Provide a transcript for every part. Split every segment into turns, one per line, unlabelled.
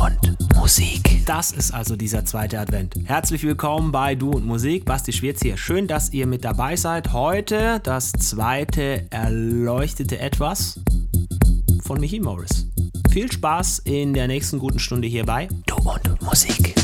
und Musik. Das ist also dieser zweite Advent. Herzlich willkommen bei Du und Musik. Basti Schwierz hier. Schön, dass ihr mit dabei seid. Heute das zweite erleuchtete Etwas von Michi Morris. Viel Spaß in der nächsten guten Stunde hier bei Du und Musik.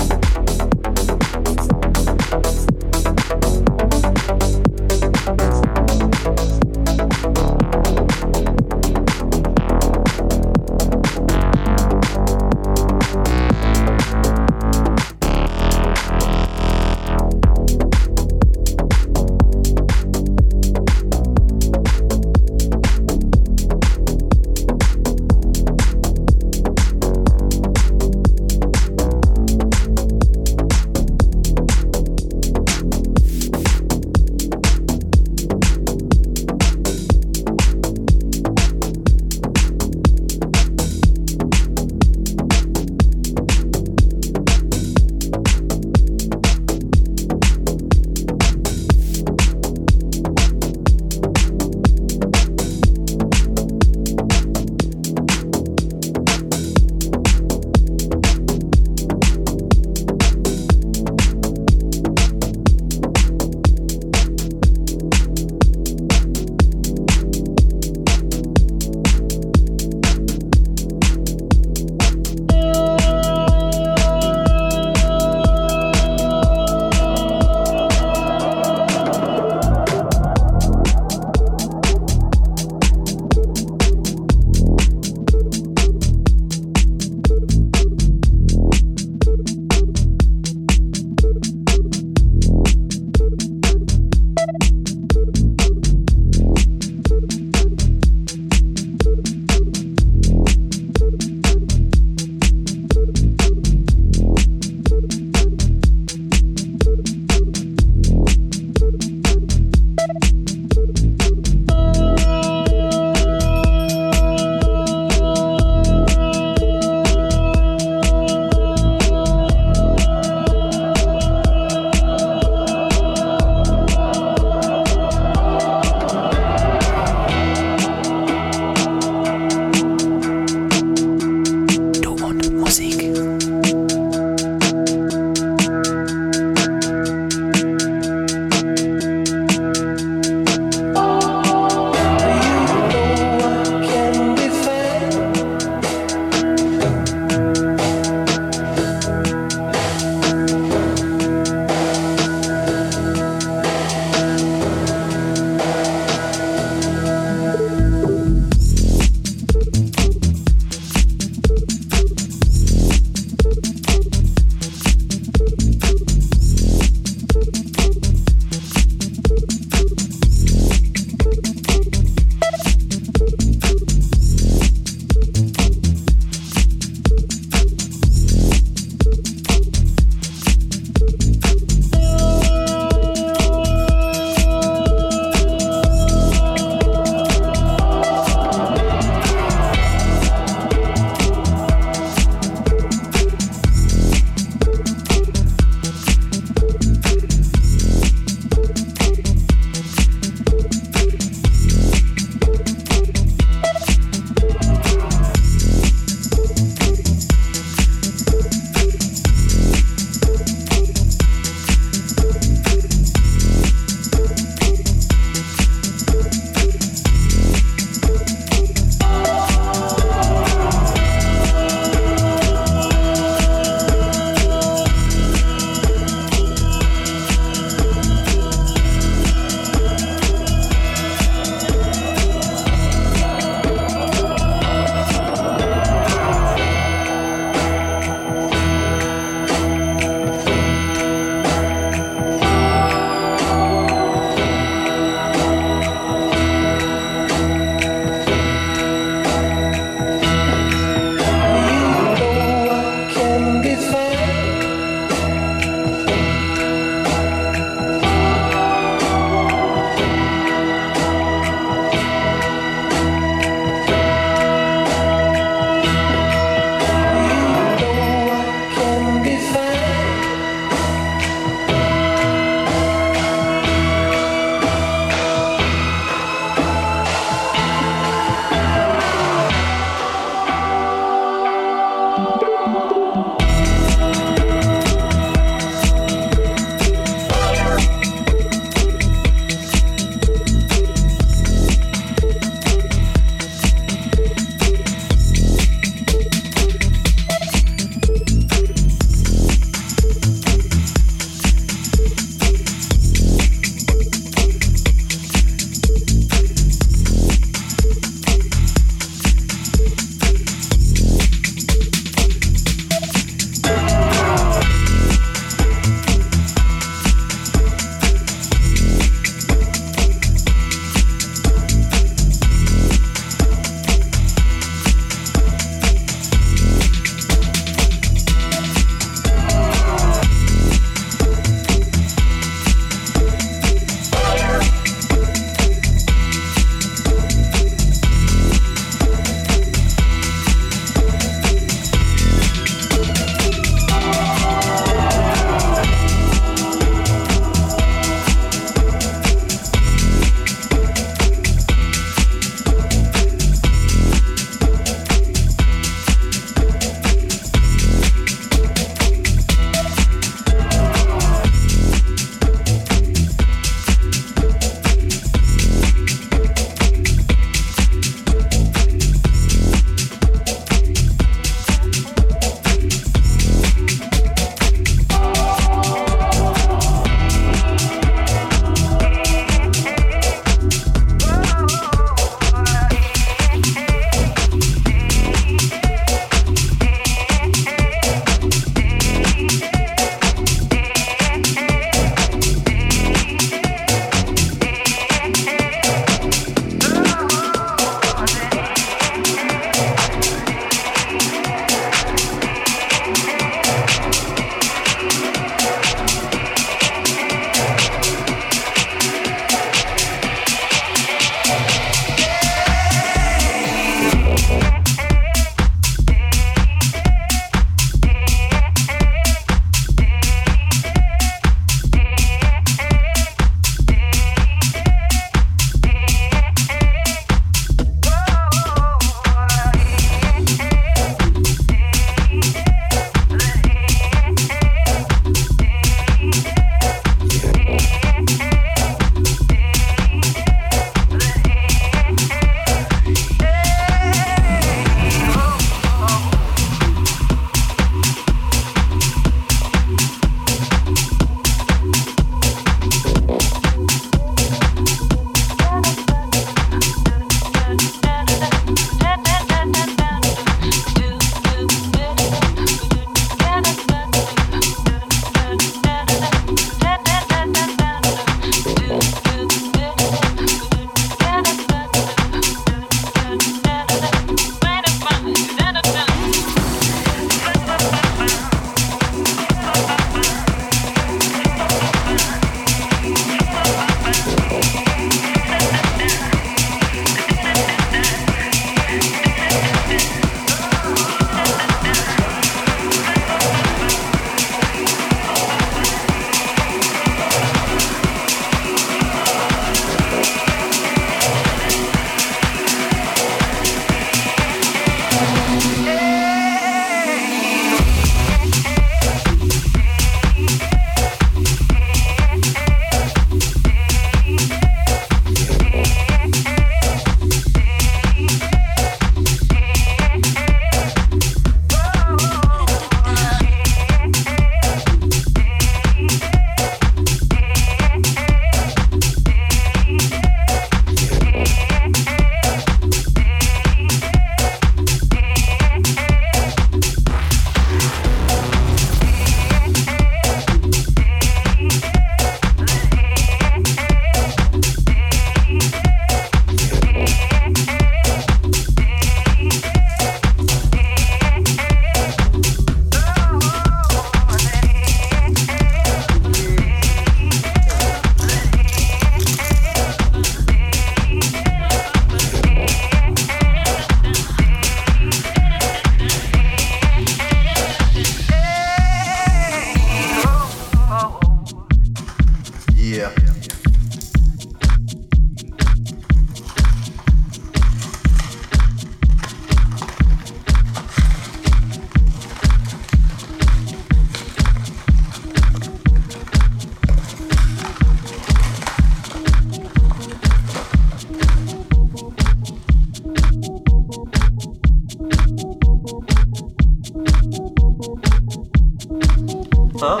up?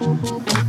Mm.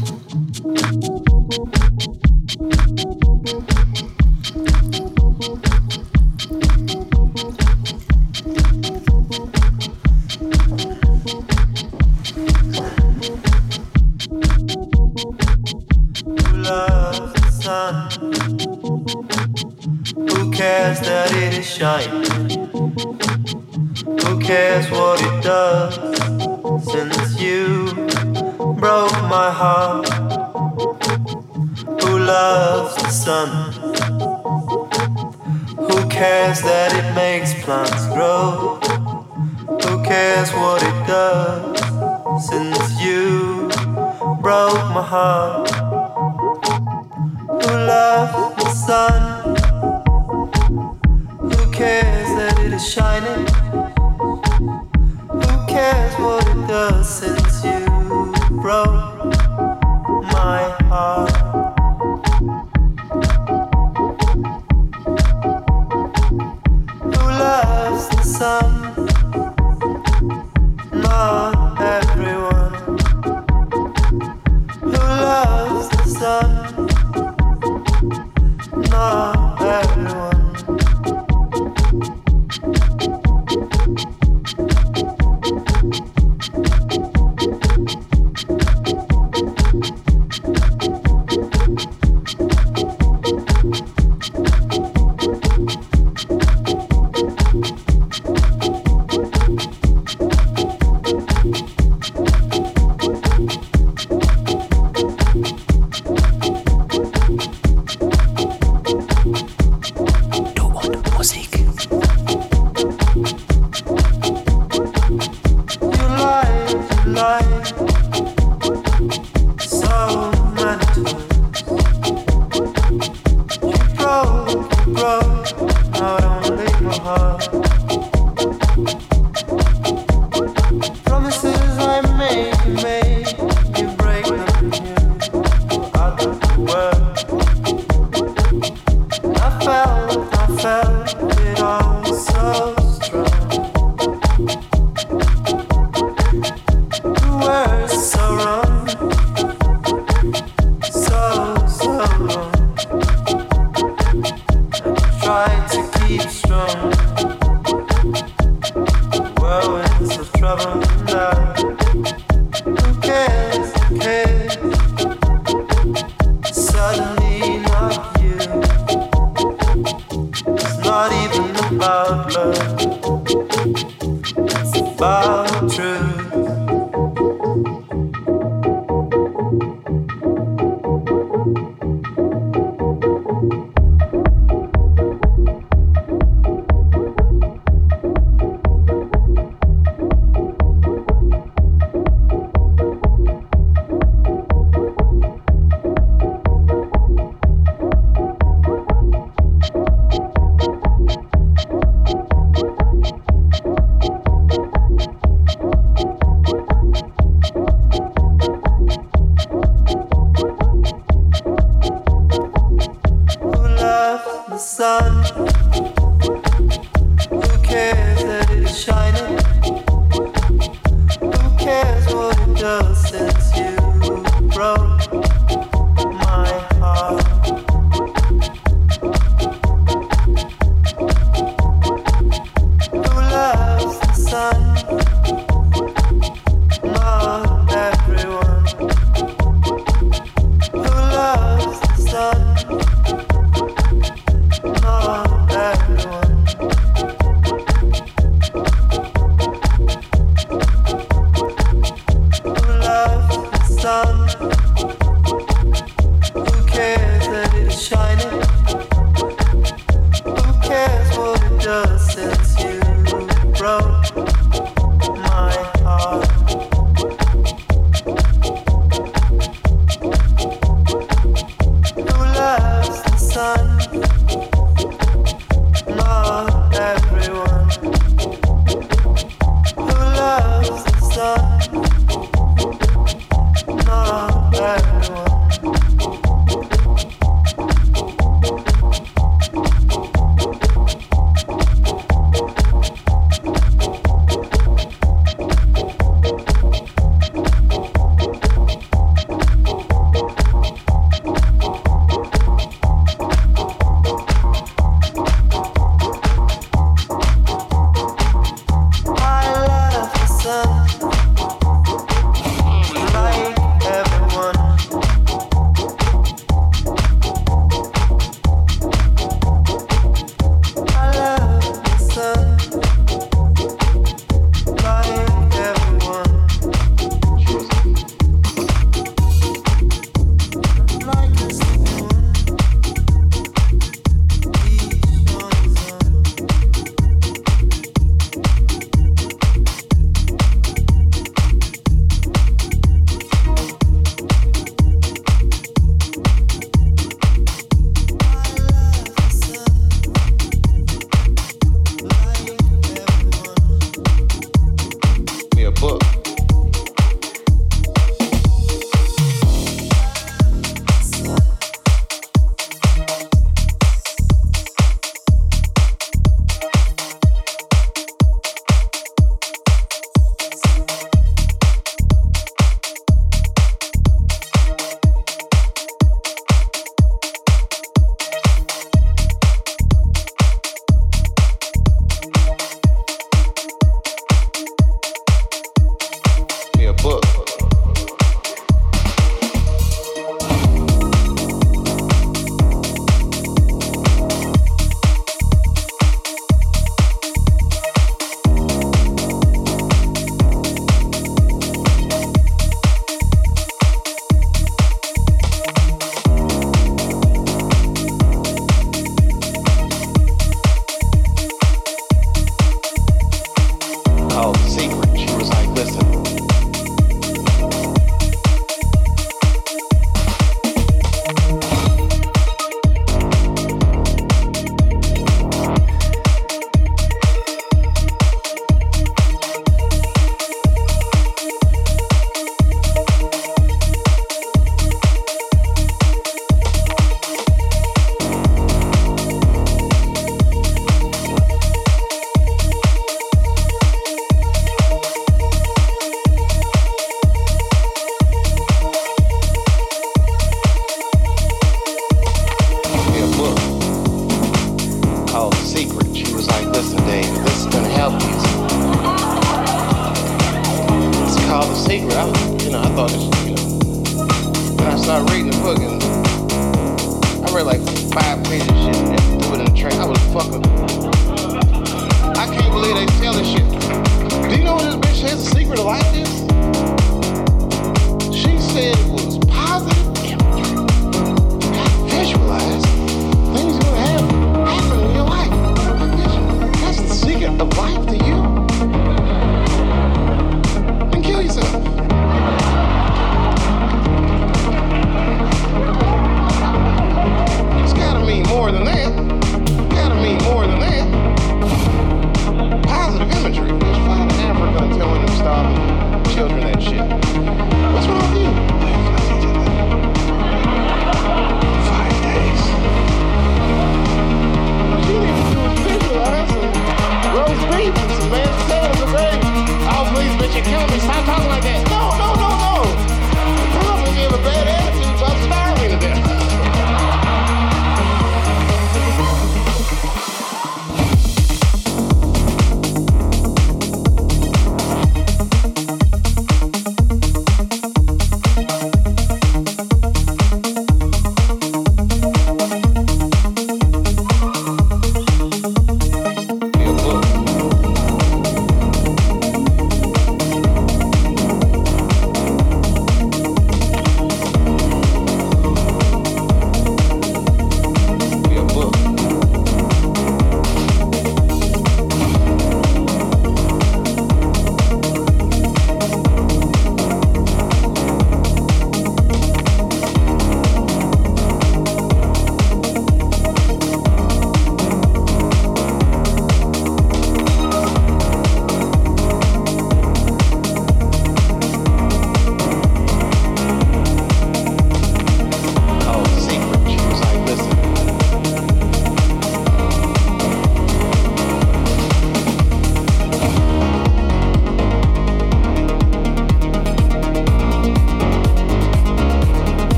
night. sun. It's
a secret of
ideas?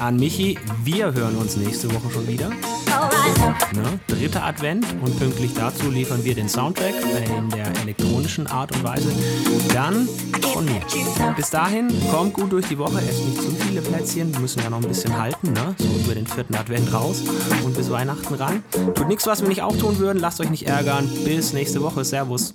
An Michi. Wir hören uns nächste Woche schon wieder. Ne? Dritter Advent und pünktlich dazu liefern wir den Soundtrack in der elektronischen Art und Weise. Dann von mir. Bis dahin, kommt gut durch die Woche, esst nicht zu viele Plätzchen, wir müssen ja noch ein bisschen halten, ne? so über den vierten Advent raus und bis Weihnachten ran. Tut nichts, was wir nicht auch tun würden, lasst euch nicht ärgern. Bis nächste Woche, Servus.